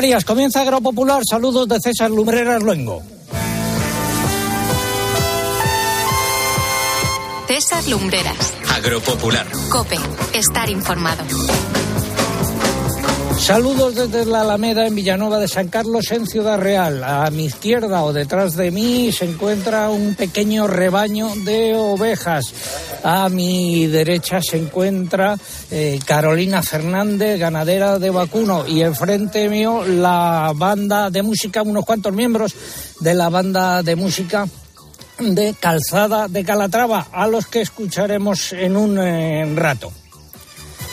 Canarias. Comienza Agropopular. Saludos de César Lumbreras Luengo. César Lumbreras. Agropopular. Cope. Estar informado. Saludos desde la Alameda en Villanueva de San Carlos en Ciudad Real. A mi izquierda o detrás de mí se encuentra un pequeño rebaño de ovejas. A mi derecha se encuentra eh, Carolina Fernández, ganadera de vacuno. Y enfrente mío la banda de música, unos cuantos miembros de la banda de música de Calzada de Calatrava, a los que escucharemos en un eh, rato.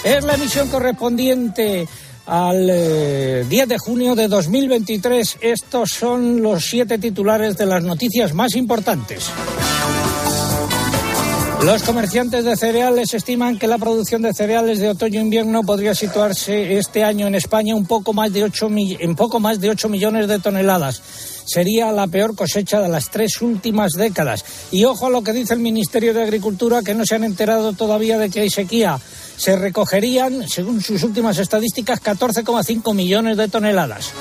Es la emisión correspondiente al 10 eh, de junio de 2023. Estos son los siete titulares de las noticias más importantes. Los comerciantes de cereales estiman que la producción de cereales de otoño-invierno podría situarse este año en España un poco más de 8 en poco más de 8 millones de toneladas. Sería la peor cosecha de las tres últimas décadas. Y ojo a lo que dice el Ministerio de Agricultura, que no se han enterado todavía de que hay sequía. Se recogerían, según sus últimas estadísticas, 14,5 millones de toneladas.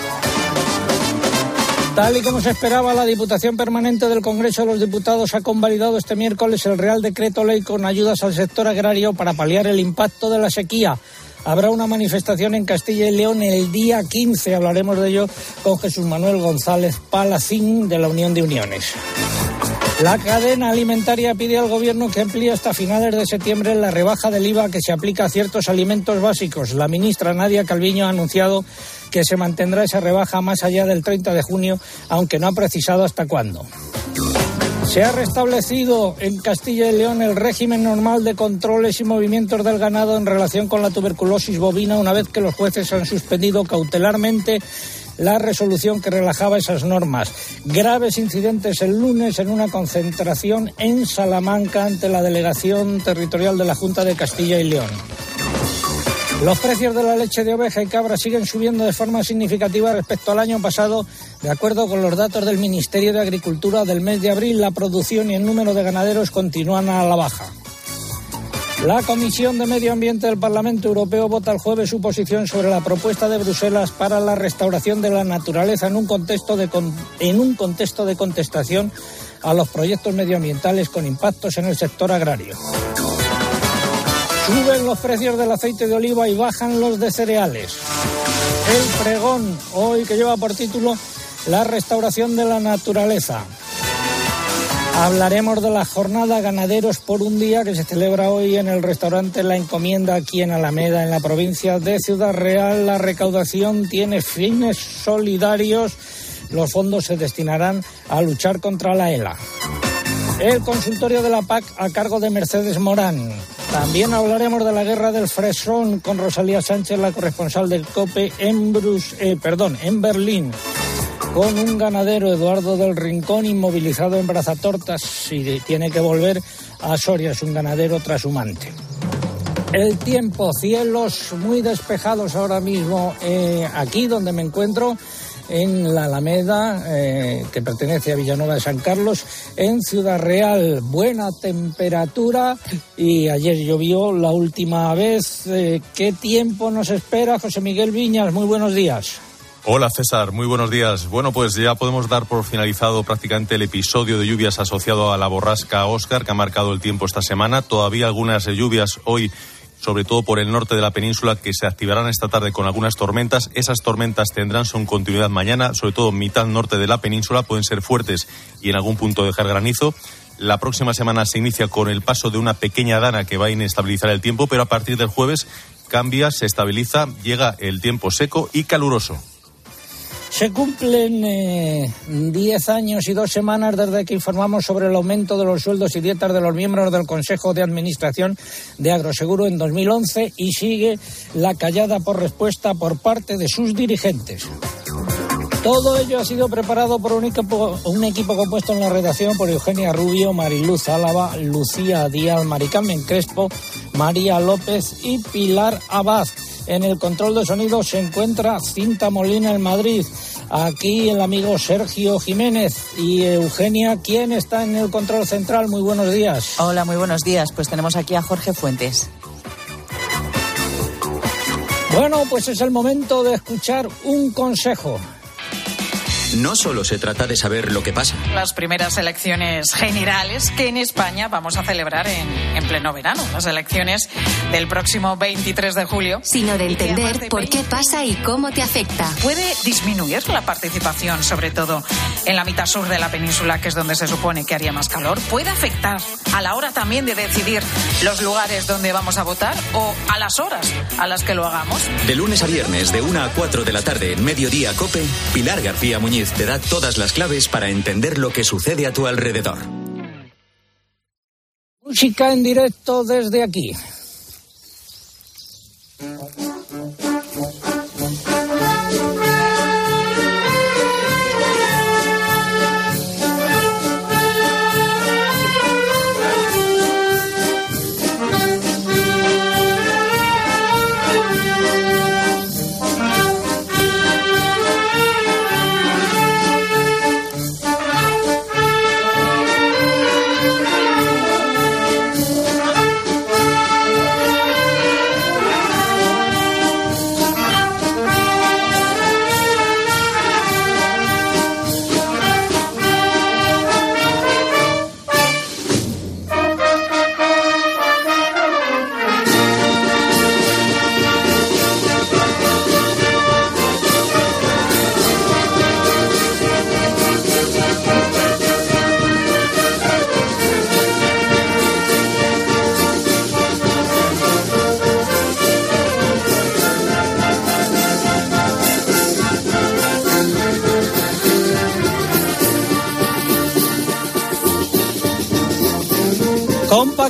Tal y como se esperaba, la Diputación Permanente del Congreso de los Diputados ha convalidado este miércoles el Real Decreto Ley con ayudas al sector agrario para paliar el impacto de la sequía. Habrá una manifestación en Castilla y León el día 15. Hablaremos de ello con Jesús Manuel González Palacín de la Unión de Uniones. La cadena alimentaria pide al Gobierno que amplíe hasta finales de septiembre la rebaja del IVA que se aplica a ciertos alimentos básicos. La ministra Nadia Calviño ha anunciado que se mantendrá esa rebaja más allá del 30 de junio, aunque no ha precisado hasta cuándo. Se ha restablecido en Castilla y León el régimen normal de controles y movimientos del ganado en relación con la tuberculosis bovina una vez que los jueces han suspendido cautelarmente la resolución que relajaba esas normas. Graves incidentes el lunes en una concentración en Salamanca ante la delegación territorial de la Junta de Castilla y León. Los precios de la leche de oveja y cabra siguen subiendo de forma significativa respecto al año pasado. De acuerdo con los datos del Ministerio de Agricultura del mes de abril, la producción y el número de ganaderos continúan a la baja. La Comisión de Medio Ambiente del Parlamento Europeo vota el jueves su posición sobre la propuesta de Bruselas para la restauración de la naturaleza en un contexto de, en un contexto de contestación a los proyectos medioambientales con impactos en el sector agrario. Suben los precios del aceite de oliva y bajan los de cereales. El pregón, hoy que lleva por título La restauración de la naturaleza. Hablaremos de la jornada Ganaderos por un día que se celebra hoy en el restaurante La Encomienda aquí en Alameda, en la provincia de Ciudad Real. La recaudación tiene fines solidarios. Los fondos se destinarán a luchar contra la ELA. El consultorio de la PAC a cargo de Mercedes Morán. También hablaremos de la guerra del fresón con Rosalía Sánchez, la corresponsal del COPE en, eh, en Berlín con un ganadero, Eduardo del Rincón, inmovilizado en Brazatortas y tiene que volver a Soria, es un ganadero trashumante. El tiempo, cielos muy despejados ahora mismo eh, aquí donde me encuentro en la Alameda, eh, que pertenece a Villanueva de San Carlos, en Ciudad Real. Buena temperatura y ayer llovió la última vez. Eh, ¿Qué tiempo nos espera, José Miguel Viñas? Muy buenos días. Hola César, muy buenos días. Bueno, pues ya podemos dar por finalizado prácticamente el episodio de lluvias asociado a la borrasca Oscar que ha marcado el tiempo esta semana. Todavía algunas lluvias hoy sobre todo por el norte de la península, que se activarán esta tarde con algunas tormentas. Esas tormentas tendrán su continuidad mañana, sobre todo mitad norte de la península, pueden ser fuertes y en algún punto dejar granizo. La próxima semana se inicia con el paso de una pequeña dana que va a inestabilizar el tiempo, pero a partir del jueves cambia, se estabiliza, llega el tiempo seco y caluroso. Se cumplen 10 eh, años y dos semanas desde que informamos sobre el aumento de los sueldos y dietas de los miembros del Consejo de Administración de Agroseguro en 2011 y sigue la callada por respuesta por parte de sus dirigentes. Todo ello ha sido preparado por un equipo, compuesto en la redacción por Eugenia Rubio, Mariluz Álava, Lucía Díaz, Maricarmen Crespo, María López y Pilar Abad. En el control de sonido se encuentra Cinta Molina en Madrid. Aquí el amigo Sergio Jiménez y Eugenia, ¿quién está en el control central? Muy buenos días. Hola, muy buenos días. Pues tenemos aquí a Jorge Fuentes. Bueno, pues es el momento de escuchar un consejo no solo se trata de saber lo que pasa. Las primeras elecciones generales que en España vamos a celebrar en, pleno verano, las elecciones del próximo 23 de julio. Sino de entender por qué pasa y cómo te afecta. Puede disminuir la participación, sobre todo en la mitad sur de la península, que es donde se supone que haría más calor. Puede afectar a la hora también de decidir los lugares donde vamos a votar o a las horas a las que lo hagamos. De lunes a viernes, de 1 a 4 de la tarde, en mediodía, Cope, Pilar García Muñiz te da todas las claves para entender lo que sucede a tu alrededor. Música en directo desde aquí.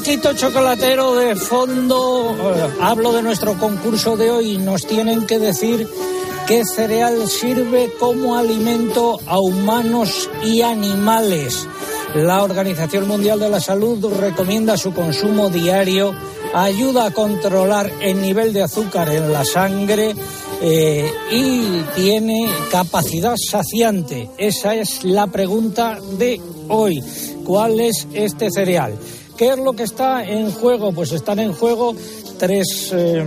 Paquito Chocolatero de fondo, eh, hablo de nuestro concurso de hoy, nos tienen que decir qué cereal sirve como alimento a humanos y animales. La Organización Mundial de la Salud recomienda su consumo diario, ayuda a controlar el nivel de azúcar en la sangre eh, y tiene capacidad saciante. Esa es la pregunta de hoy. ¿Cuál es este cereal? ¿Qué es lo que está en juego? Pues están en juego tres eh,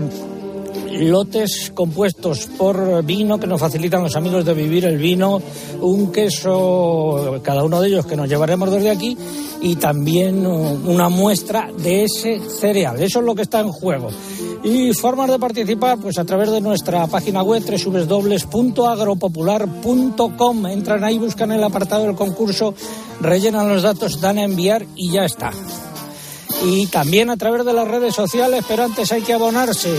lotes compuestos por vino que nos facilitan los amigos de vivir el vino, un queso, cada uno de ellos que nos llevaremos desde aquí y también una muestra de ese cereal. Eso es lo que está en juego. Y formas de participar, pues a través de nuestra página web www.agropopular.com. Entran ahí, buscan el apartado del concurso, rellenan los datos, dan a enviar y ya está y también a través de las redes sociales, pero antes hay que abonarse.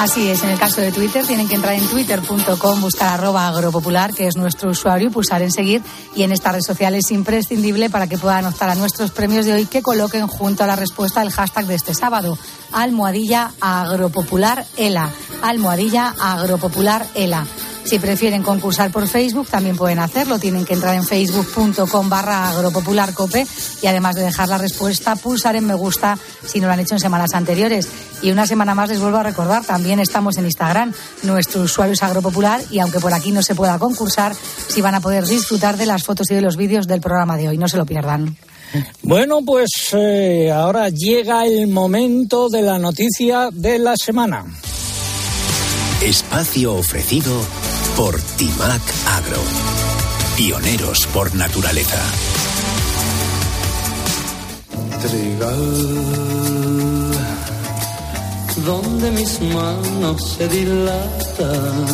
Así es, en el caso de Twitter tienen que entrar en twitter.com, buscar arroba agropopular, que es nuestro usuario, y pulsar en seguir. Y en esta red social es imprescindible para que puedan optar a nuestros premios de hoy que coloquen junto a la respuesta el hashtag de este sábado, almohadilla agropopular ELA. Almohadilla agropopular ELA. Si prefieren concursar por Facebook, también pueden hacerlo. Tienen que entrar en facebook.com barra agropopularcope y además de dejar la respuesta, pulsar en me gusta si no lo han hecho en semanas anteriores. Y una semana más les vuelvo a recordar, también estamos en Instagram. Nuestro usuario es agropopular y aunque por aquí no se pueda concursar, sí van a poder disfrutar de las fotos y de los vídeos del programa de hoy. No se lo pierdan. Bueno, pues eh, ahora llega el momento de la noticia de la semana. Espacio ofrecido por Timac Agro. Pioneros por naturaleza. Trigal, donde mis manos se dilatan,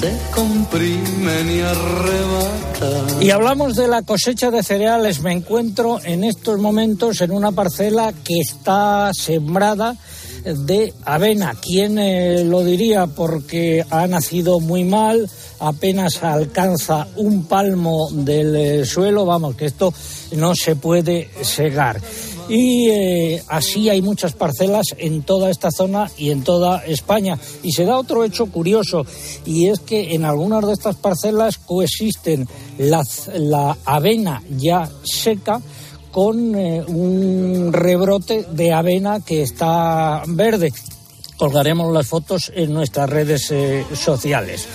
se comprimen y arrebatan. Y hablamos de la cosecha de cereales. Me encuentro en estos momentos en una parcela que está sembrada de avena. ¿Quién eh, lo diría? Porque ha nacido muy mal, apenas alcanza un palmo del eh, suelo, vamos, que esto no se puede segar. Y eh, así hay muchas parcelas en toda esta zona y en toda España. Y se da otro hecho curioso, y es que en algunas de estas parcelas coexisten la avena ya seca, con eh, un rebrote de avena que está verde. Colgaremos las fotos en nuestras redes eh, sociales.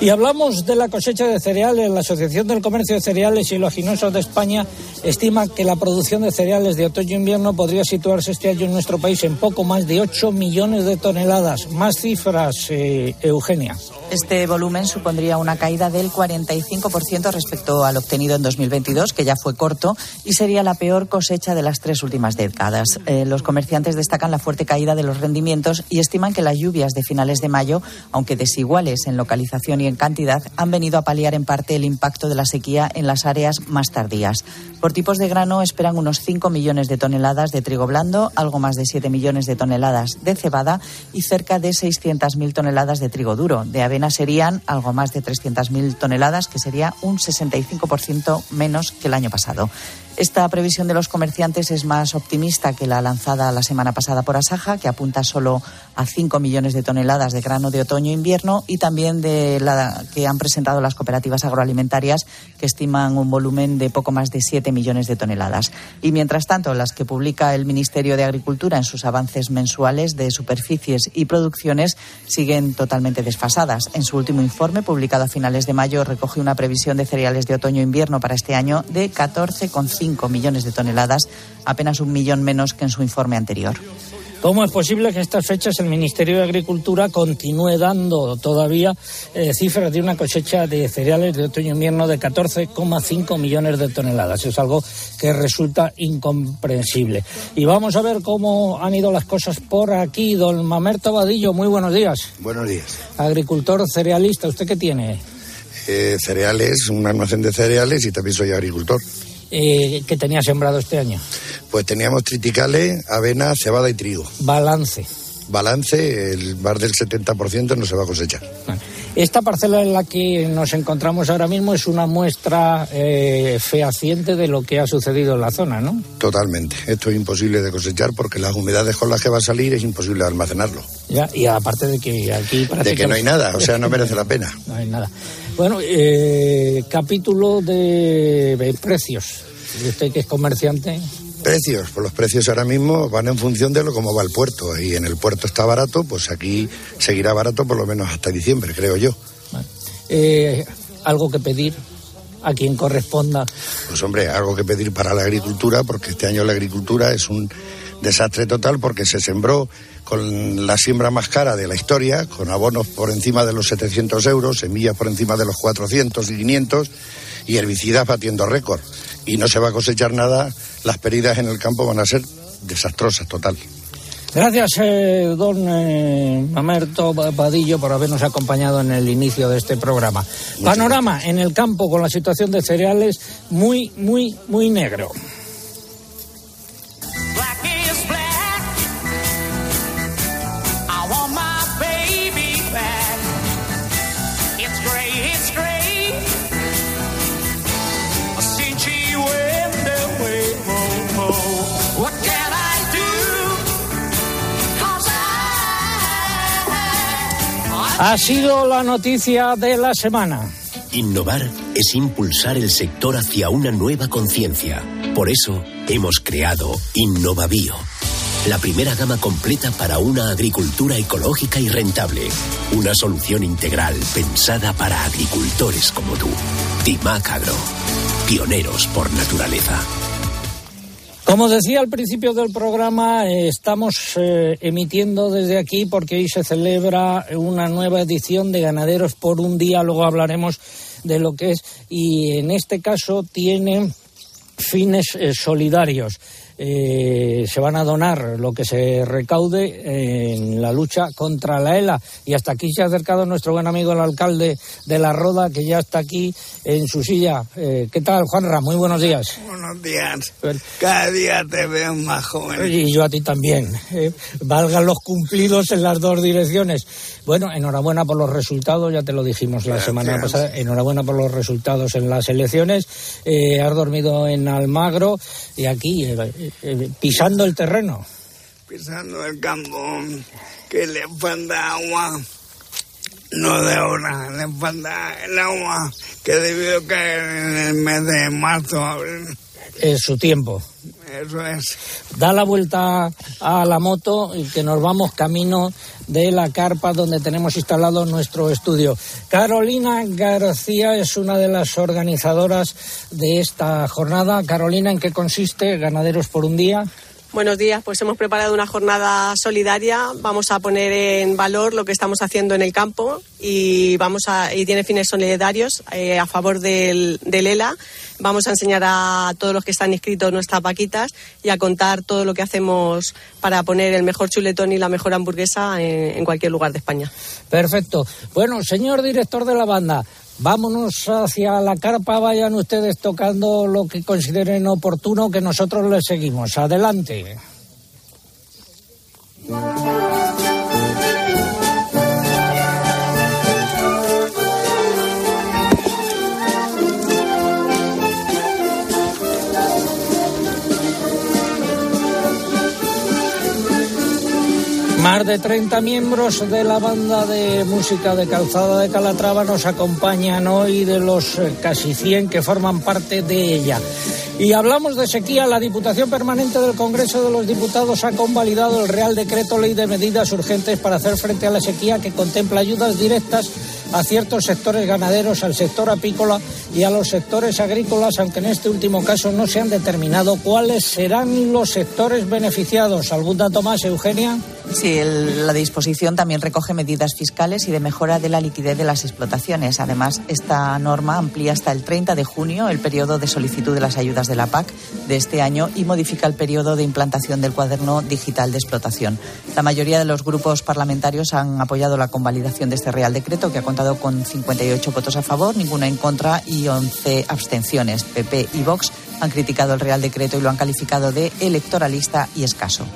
Y hablamos de la cosecha de cereales. La Asociación del Comercio de Cereales y Oleaginosos de España estima que la producción de cereales de otoño-invierno podría situarse este año en nuestro país en poco más de 8 millones de toneladas. Más cifras, eh, Eugenia. Este volumen supondría una caída del 45% respecto al obtenido en 2022, que ya fue corto, y sería la peor cosecha de las tres últimas décadas. Eh, los comerciantes destacan la fuerte caída de los rendimientos y estiman que las lluvias de finales de mayo, aunque desiguales en localización y en cantidad, han venido a paliar en parte el impacto de la sequía en las áreas más tardías. Por tipos de grano esperan unos 5 millones de toneladas de trigo blando, algo más de 7 millones de toneladas de cebada y cerca de 600.000 toneladas de trigo duro. De avena serían algo más de 300.000 toneladas, que sería un 65% menos que el año pasado. Esta previsión de los comerciantes es más optimista que la lanzada la semana pasada por Asaja, que apunta solo a 5 millones de toneladas de grano de otoño-invierno, y también de la que han presentado las cooperativas agroalimentarias, que estiman un volumen de poco más de 7 millones de toneladas. Y mientras tanto, las que publica el Ministerio de Agricultura en sus avances mensuales de superficies y producciones siguen totalmente desfasadas. En su último informe, publicado a finales de mayo, recoge una previsión de cereales de otoño-invierno para este año de 14,5 millones de toneladas, apenas un millón menos que en su informe anterior. ¿Cómo es posible que a estas fechas el Ministerio de Agricultura continúe dando todavía eh, cifras de una cosecha de cereales de otoño-invierno de 14,5 millones de toneladas? Es algo que resulta incomprensible. Y vamos a ver cómo han ido las cosas por aquí. Don Mamerto Vadillo, muy buenos días. Buenos días. Agricultor cerealista, ¿usted qué tiene? Eh, cereales, un almacén de cereales y también soy agricultor. Eh, que tenía sembrado este año? Pues teníamos triticales, avena, cebada y trigo. Balance. Balance, el bar del 70% no se va a cosechar. Esta parcela en la que nos encontramos ahora mismo es una muestra eh, fehaciente de lo que ha sucedido en la zona, ¿no? Totalmente. Esto es imposible de cosechar porque las humedades con las que va a salir es imposible almacenarlo. Ya, y aparte de que aquí De que no hay nada, o sea, no merece la pena. no hay nada. Bueno, eh, capítulo de precios. ¿Y usted que es comerciante? Precios, pues los precios ahora mismo van en función de lo cómo va el puerto. Y en el puerto está barato, pues aquí seguirá barato por lo menos hasta diciembre, creo yo. Eh, ¿Algo que pedir a quien corresponda? Pues hombre, algo que pedir para la agricultura, porque este año la agricultura es un desastre total porque se sembró con la siembra más cara de la historia, con abonos por encima de los 700 euros, semillas por encima de los 400 y 500 y herbicidas batiendo récord. Y no se va a cosechar nada, las pérdidas en el campo van a ser desastrosas total. Gracias, eh, don eh, Mamerto Padillo, por habernos acompañado en el inicio de este programa. Panorama en el campo con la situación de cereales muy, muy, muy negro. Ha sido la noticia de la semana. Innovar es impulsar el sector hacia una nueva conciencia. Por eso hemos creado Innovabio, la primera gama completa para una agricultura ecológica y rentable. Una solución integral pensada para agricultores como tú. Timac Agro, pioneros por naturaleza. Como decía al principio del programa, eh, estamos eh, emitiendo desde aquí porque hoy se celebra una nueva edición de Ganaderos por un día, luego hablaremos de lo que es, y en este caso tiene fines eh, solidarios. Eh, se van a donar lo que se recaude en la lucha contra la ELA. Y hasta aquí se ha acercado nuestro buen amigo el alcalde de La Roda, que ya está aquí en su silla. Eh, ¿Qué tal, Juanra? Muy buenos días. Buenos días. Cada día te veo más joven. Y yo a ti también. Eh, valgan los cumplidos en las dos direcciones. Bueno, enhorabuena por los resultados, ya te lo dijimos la semana pasada. Enhorabuena por los resultados en las elecciones. Eh, has dormido en Almagro y aquí, eh, pisando el terreno. Pisando el campo, que le falta agua. No de ahora, le falta el agua que debió caer en el mes de marzo, abril. En su tiempo. Eso es. Da la vuelta a la moto y que nos vamos camino de la carpa donde tenemos instalado nuestro estudio. Carolina García es una de las organizadoras de esta jornada. Carolina, ¿en qué consiste Ganaderos por un día? Buenos días, pues hemos preparado una jornada solidaria. Vamos a poner en valor lo que estamos haciendo en el campo y vamos a y tiene fines solidarios eh, a favor del, del, ELA. Vamos a enseñar a todos los que están inscritos nuestras vaquitas y a contar todo lo que hacemos para poner el mejor chuletón y la mejor hamburguesa en cualquier lugar de España. Perfecto. Bueno, señor director de la banda, Vámonos hacia la carpa, vayan ustedes tocando lo que consideren oportuno, que nosotros les seguimos. Adelante. Más de 30 miembros de la banda de música de Calzada de Calatrava nos acompañan hoy de los eh, casi 100 que forman parte de ella. Y hablamos de sequía. La Diputación Permanente del Congreso de los Diputados ha convalidado el Real Decreto Ley de Medidas Urgentes para hacer frente a la sequía que contempla ayudas directas a ciertos sectores ganaderos, al sector apícola y a los sectores agrícolas, aunque en este último caso no se han determinado cuáles serán los sectores beneficiados. ¿Algún dato más, Eugenia? Sí, el, la disposición también recoge medidas fiscales y de mejora de la liquidez de las explotaciones. Además, esta norma amplía hasta el 30 de junio el periodo de solicitud de las ayudas de la PAC de este año y modifica el periodo de implantación del cuaderno digital de explotación. La mayoría de los grupos parlamentarios han apoyado la convalidación de este Real Decreto, que ha contado con 58 votos a favor, ninguna en contra y 11 abstenciones. PP y Vox han criticado el Real Decreto y lo han calificado de electoralista y escaso.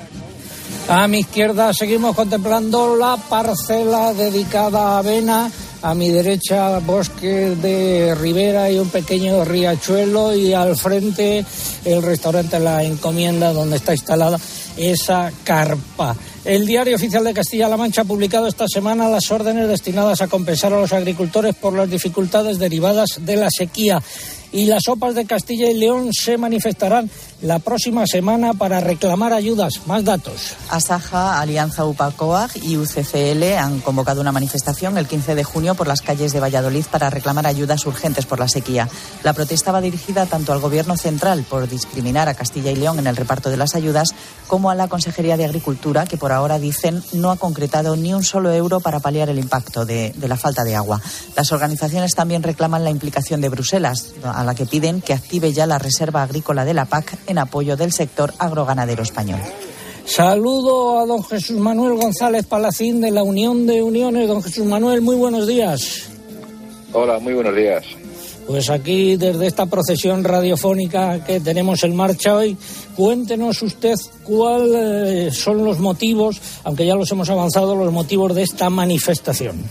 A mi izquierda seguimos contemplando la parcela dedicada a avena. A mi derecha, bosque de ribera y un pequeño riachuelo. Y al frente, el restaurante La Encomienda, donde está instalada esa carpa. El Diario Oficial de Castilla-La Mancha ha publicado esta semana las órdenes destinadas a compensar a los agricultores por las dificultades derivadas de la sequía y las OPAs de Castilla y León se manifestarán la próxima semana para reclamar ayudas. Más datos. Asaja, Alianza UPACOAG y UCCL han convocado una manifestación el 15 de junio por las calles de Valladolid para reclamar ayudas urgentes por la sequía. La protesta va dirigida tanto al Gobierno central por discriminar a Castilla y León en el reparto de las ayudas como a la Consejería de Agricultura, que por ahora dicen no ha concretado ni un solo euro para paliar el impacto de, de la falta de agua. Las organizaciones también reclaman la implicación de Bruselas, a la que piden que active ya la reserva agrícola de la PAC en apoyo del sector agroganadero español. Saludo a don Jesús Manuel González Palacín de la Unión de Uniones. Don Jesús Manuel, muy buenos días. Hola, muy buenos días. Pues aquí, desde esta procesión radiofónica que tenemos en marcha hoy, cuéntenos usted cuáles son los motivos, aunque ya los hemos avanzado, los motivos de esta manifestación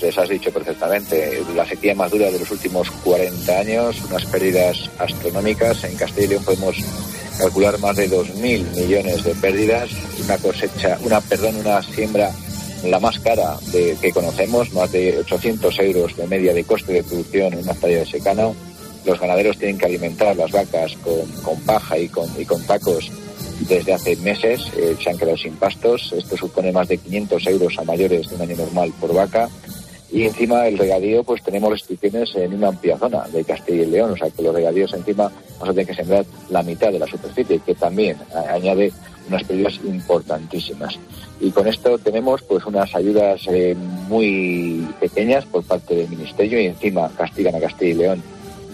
pues les has dicho perfectamente. La sequía más dura de los últimos 40 años, unas pérdidas astronómicas. En Castilla y León podemos calcular más de 2.000 millones de pérdidas, una cosecha, una, perdón, una siembra la más cara de, que conocemos, más de 800 euros de media de coste de producción en una talla de secano. Los ganaderos tienen que alimentar las vacas con, con paja y con, y con tacos desde hace meses eh, se han quedado sin pastos. Esto supone más de 500 euros a mayores de un año normal por vaca. Y encima el regadío, pues tenemos restricciones en una amplia zona de Castilla y León. O sea que los regadíos encima vamos a tener que sembrar la mitad de la superficie, que también añade unas pérdidas importantísimas. Y con esto tenemos pues unas ayudas eh, muy pequeñas por parte del Ministerio y encima castigan a Castilla y León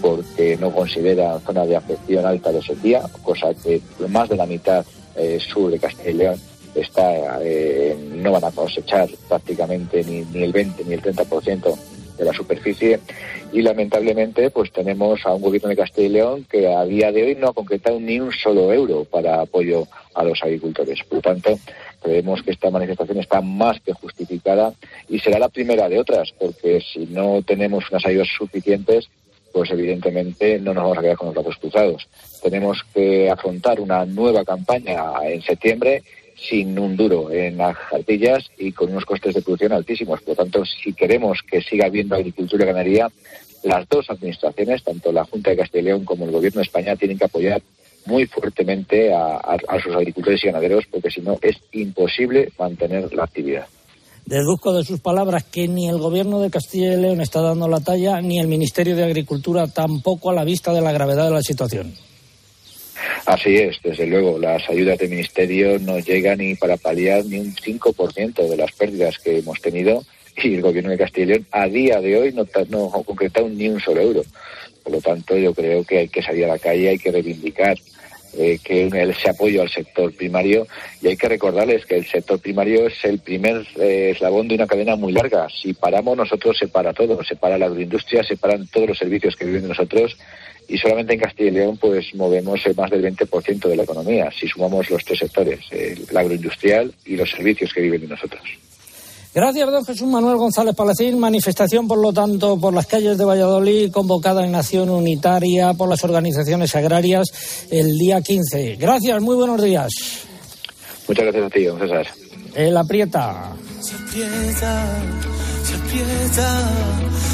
porque no considera zona de afección alta de sequía, cosa que más de la mitad eh, sur de Castilla y León está, eh, no van a cosechar prácticamente ni, ni el 20 ni el 30% de la superficie y lamentablemente pues tenemos a un gobierno de Castilla y León que a día de hoy no ha concretado ni un solo euro para apoyo a los agricultores. Por lo tanto, creemos que esta manifestación está más que justificada y será la primera de otras, porque si no tenemos unas ayudas suficientes, pues evidentemente no nos vamos a quedar con los brazos cruzados. Tenemos que afrontar una nueva campaña en septiembre sin un duro en las jartillas y con unos costes de producción altísimos. Por lo tanto, si queremos que siga habiendo agricultura y ganadería, las dos administraciones, tanto la Junta de Castilla y León como el Gobierno de España, tienen que apoyar muy fuertemente a, sus agricultores y ganaderos, porque si no es imposible mantener la actividad. Deduzco de sus palabras que ni el Gobierno de Castilla y León está dando la talla, ni el Ministerio de Agricultura tampoco a la vista de la gravedad de la situación. Así es, desde luego, las ayudas del Ministerio no llegan ni para paliar ni un 5% de las pérdidas que hemos tenido y el Gobierno de Castilla y León a día de hoy no, no ha concretado ni un solo euro. Por lo tanto, yo creo que hay que salir a la calle, hay que reivindicar eh, que ese apoyo al sector primario y hay que recordarles que el sector primario es el primer eh, eslabón de una cadena muy larga. Si paramos nosotros se para todo, se para la agroindustria, se paran todos los servicios que viven de nosotros y solamente en Castilla y León pues movemos más del 20% de la economía si sumamos los tres sectores, el agroindustrial y los servicios que viven de nosotros. Gracias, don Jesús Manuel González Palacín. Manifestación, por lo tanto, por las calles de Valladolid, convocada en Nación Unitaria por las organizaciones agrarias el día 15. Gracias, muy buenos días. Muchas gracias a ti, don César. El aprieta. Se aprieta, se aprieta,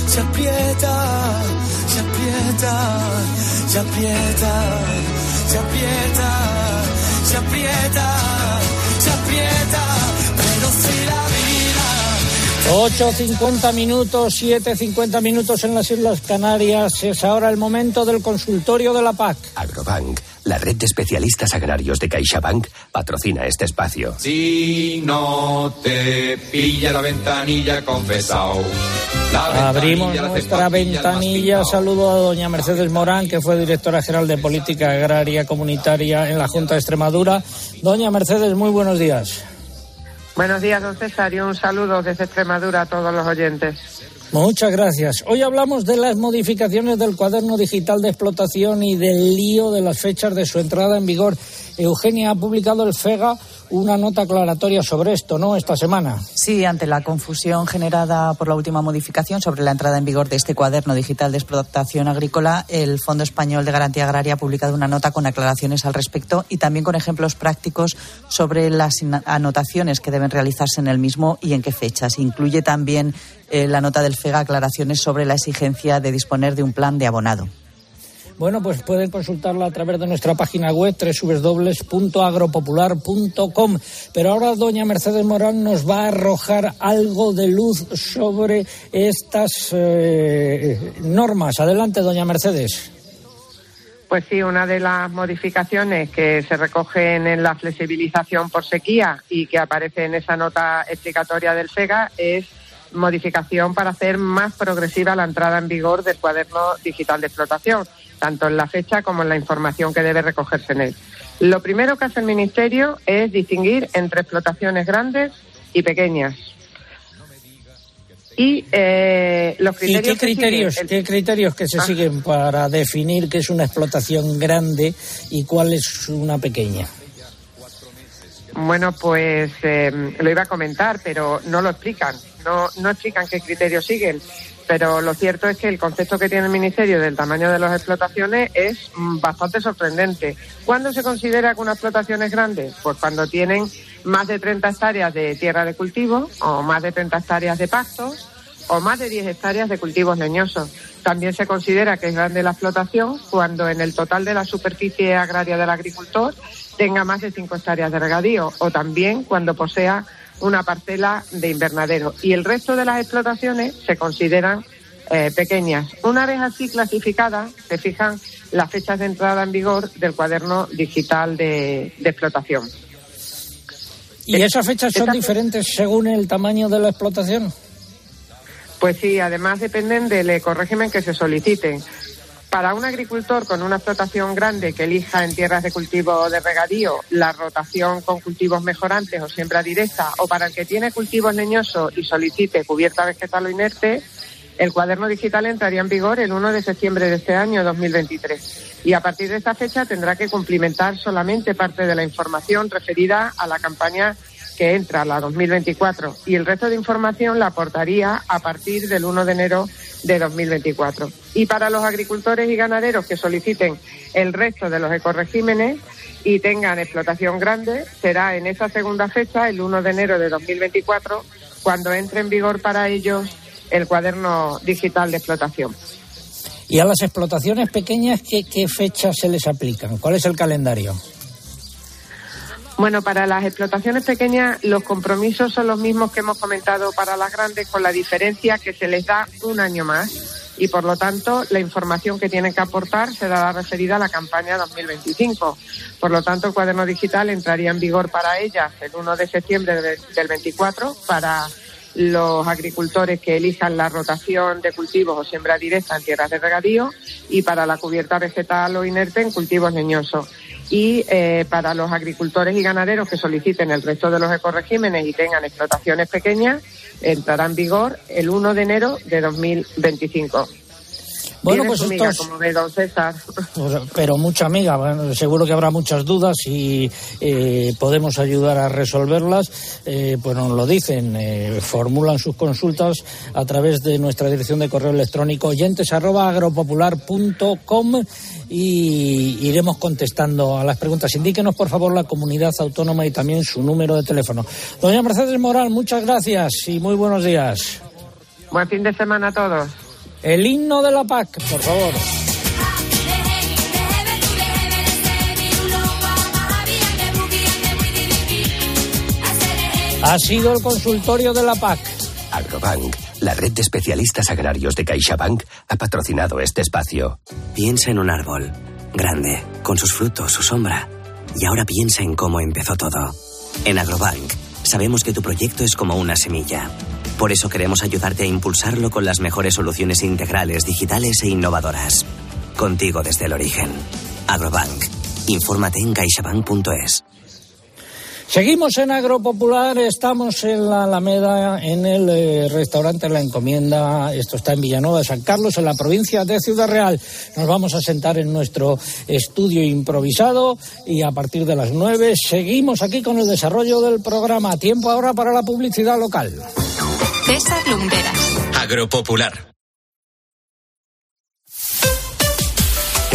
se aprieta, se aprieta, se aprieta, se aprieta, se aprieta, se aprieta, 8.50 minutos, 7.50 minutos en las Islas Canarias. Es ahora el momento del consultorio de la PAC. Agrobank, la red de especialistas agrarios de CaixaBank, patrocina este espacio. Si no te pilla la ventanilla, confesado. Abrimos nuestra ventanilla. Saludo a doña Mercedes Morán, que fue directora general de Política Agraria Comunitaria en la Junta de Extremadura. Doña Mercedes, muy buenos días. Buenos días, don César, y un saludo desde Extremadura a todos los oyentes. Muchas gracias. Hoy hablamos de las modificaciones del cuaderno digital de explotación y del lío de las fechas de su entrada en vigor. Eugenia ha publicado el FEGA una nota aclaratoria sobre esto, ¿no? Esta semana. Sí, ante la confusión generada por la última modificación sobre la entrada en vigor de este cuaderno digital de explotación agrícola, el Fondo Español de Garantía Agraria ha publicado una nota con aclaraciones al respecto y también con ejemplos prácticos sobre las anotaciones que deben realizarse en el mismo y en qué fechas. Incluye también eh, la nota del FEGA aclaraciones sobre la exigencia de disponer de un plan de abonado. Bueno, pues pueden consultarla a través de nuestra página web www.agropopular.com. Pero ahora doña Mercedes Morán nos va a arrojar algo de luz sobre estas eh, normas. Adelante, doña Mercedes. Pues sí, una de las modificaciones que se recogen en la flexibilización por sequía y que aparece en esa nota explicatoria del SEGA es modificación para hacer más progresiva la entrada en vigor del cuaderno digital de explotación tanto en la fecha como en la información que debe recogerse en él. Lo primero que hace el Ministerio es distinguir entre explotaciones grandes y pequeñas. Y eh, los criterios. qué criterios, que qué criterios que se ah. siguen para definir qué es una explotación grande y cuál es una pequeña? Bueno, pues eh, lo iba a comentar, pero no lo explican. No, no explican qué criterios siguen pero lo cierto es que el concepto que tiene el Ministerio del tamaño de las explotaciones es mm, bastante sorprendente. ¿Cuándo se considera que una explotación es grande? Pues cuando tienen más de 30 hectáreas de tierra de cultivo o más de 30 hectáreas de pastos o más de 10 hectáreas de cultivos leñosos. También se considera que es grande la explotación cuando en el total de la superficie agraria del agricultor tenga más de 5 hectáreas de regadío o también cuando posea una parcela de invernadero. Y el resto de las explotaciones se consideran eh, pequeñas. Una vez así clasificadas, se fijan las fechas de entrada en vigor del cuaderno digital de, explotación. ¿Y esas fechas son diferentes según el tamaño de la explotación? Pues sí, además dependen del ecorégimen que se soliciten. Para un agricultor con una explotación grande que elija en tierras de cultivo de regadío la rotación con cultivos mejorantes o siembra directa, o para el que tiene cultivos leñosos y solicite cubierta vegetal o inerte, el cuaderno digital entraría en vigor el 1 de septiembre de este año 2023 y a partir de esta fecha tendrá que cumplimentar solamente parte de la información referida a la campaña que entra la 2024 y el resto de información la aportaría a partir del 1 de enero de 2024. Y para los agricultores y ganaderos que soliciten el resto de los ecoregímenes y tengan explotación grande, será en esa segunda fecha, el 1 de enero de 2024, cuando entre en vigor para ellos el cuaderno digital de explotación. ¿Y a las explotaciones pequeñas qué, qué fechas se les aplican? ¿Cuál es el calendario? Bueno, para las explotaciones pequeñas los compromisos son los mismos que hemos comentado para las grandes, con la diferencia que se les da un año más y por lo tanto la información que tienen que aportar será referida a la campaña 2025. Por lo tanto, el cuaderno digital entraría en vigor para ellas el 1 de septiembre del 24 para los agricultores que elijan la rotación de cultivos o siembra directa en tierras de regadío y para la cubierta vegetal o inerte en cultivos leñosos y eh, para los agricultores y ganaderos que soliciten el resto de los ecoregímenes y tengan explotaciones pequeñas, entrará en vigor el 1 de enero de 2025. Bueno, pues amiga, estos- como ve don César. Pues, Pero mucha amiga, bueno, seguro que habrá muchas dudas y eh, podemos ayudar a resolverlas. Eh, pues nos lo dicen, eh, formulan sus consultas a través de nuestra dirección de correo electrónico oyentes arroba agropopular.com y iremos contestando a las preguntas. Indíquenos, por favor, la comunidad autónoma y también su número de teléfono. Doña Mercedes Moral, muchas gracias y muy buenos días. Buen fin de semana a todos. El himno de la PAC, por favor. Ha sido el consultorio de la PAC. Agrobank, la red de especialistas agrarios de CaixaBank, ha patrocinado este espacio. Piensa en un árbol, grande, con sus frutos, su sombra. Y ahora piensa en cómo empezó todo. En Agrobank, sabemos que tu proyecto es como una semilla. Por eso queremos ayudarte a impulsarlo con las mejores soluciones integrales, digitales e innovadoras. Contigo desde el origen. Agrobank. Infórmate en caixabank.es. Seguimos en Agropopular, estamos en la Alameda, en el eh, restaurante La Encomienda. Esto está en Villanueva de San Carlos, en la provincia de Ciudad Real. Nos vamos a sentar en nuestro estudio improvisado y a partir de las nueve seguimos aquí con el desarrollo del programa. Tiempo ahora para la publicidad local. César Lumberas. Agropopular.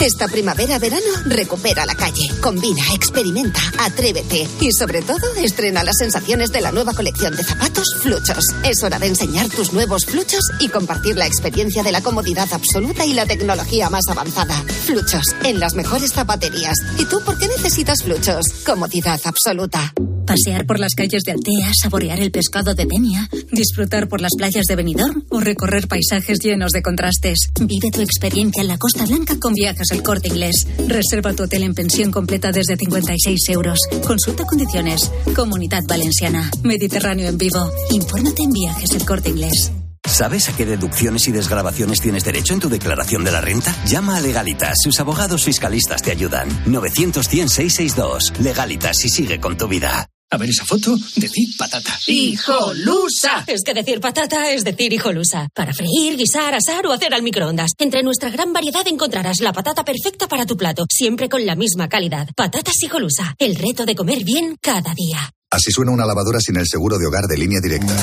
Esta primavera-verano recupera la calle, combina, experimenta, atrévete y sobre todo estrena las sensaciones de la nueva colección de zapatos Fluchos. Es hora de enseñar tus nuevos Fluchos y compartir la experiencia de la comodidad absoluta y la tecnología más avanzada. Fluchos, en las mejores zapaterías. ¿Y tú por qué necesitas Fluchos? Comodidad absoluta. Pasear por las calles de Altea, saborear el pescado de Denia, disfrutar por las playas de Benidorm o recorrer paisajes llenos de contrastes. Vive tu experiencia en la Costa Blanca con Viajes El Corte Inglés. Reserva tu hotel en pensión completa desde 56 euros. Consulta condiciones. Comunidad Valenciana. Mediterráneo en vivo. Infórmate en Viajes El Corte Inglés. ¿Sabes a qué deducciones y desgrabaciones tienes derecho en tu declaración de la renta? Llama a Legalitas, sus abogados fiscalistas te ayudan. 900-100-662. Legalitas y sigue con tu vida. A ver esa foto, decid patata. ¡Hijolusa! Es que decir patata es decir hijolusa. Para freír, guisar, asar o hacer al microondas. Entre nuestra gran variedad encontrarás la patata perfecta para tu plato, siempre con la misma calidad. Patatas hijolusa. El reto de comer bien cada día. Así suena una lavadora sin el seguro de hogar de línea directa.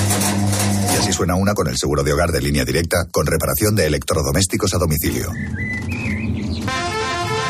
Y así suena una con el seguro de hogar de línea directa con reparación de electrodomésticos a domicilio.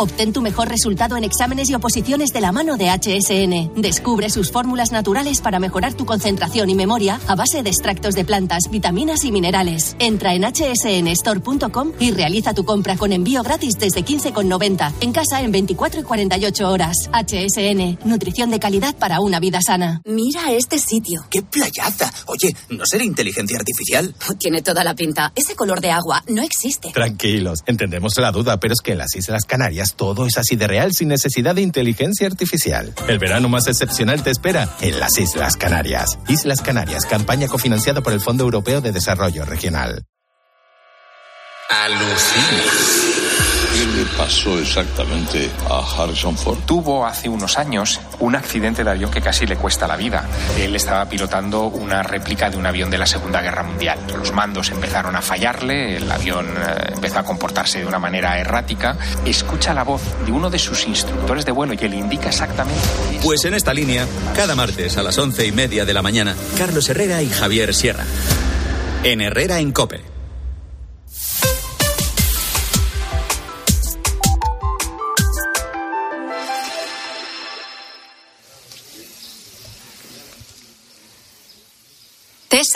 Obtén tu mejor resultado en exámenes y oposiciones de la mano de HSN. Descubre sus fórmulas naturales para mejorar tu concentración y memoria a base de extractos de plantas, vitaminas y minerales. Entra en hsnstore.com y realiza tu compra con envío gratis desde 15,90 en casa en 24 y 48 horas. HSN, nutrición de calidad para una vida sana. Mira este sitio. ¡Qué playaza! Oye, ¿no será inteligencia artificial? Tiene toda la pinta. Ese color de agua no existe. Tranquilos, entendemos la duda, pero es que en las Islas Canarias todo es así de real sin necesidad de inteligencia artificial. El verano más excepcional te espera en las Islas Canarias. Islas Canarias, campaña cofinanciada por el Fondo Europeo de Desarrollo Regional. Le pasó exactamente a Harrison Ford? Tuvo hace unos años un accidente de avión que casi le cuesta la vida. Él estaba pilotando una réplica de un avión de la Segunda Guerra Mundial. Los mandos empezaron a fallarle, el avión eh, empezó a comportarse de una manera errática. Escucha la voz de uno de sus instructores de vuelo y que le indica exactamente. Pues en esta línea, cada martes a las once y media de la mañana, Carlos Herrera y Javier Sierra. En Herrera en Cope.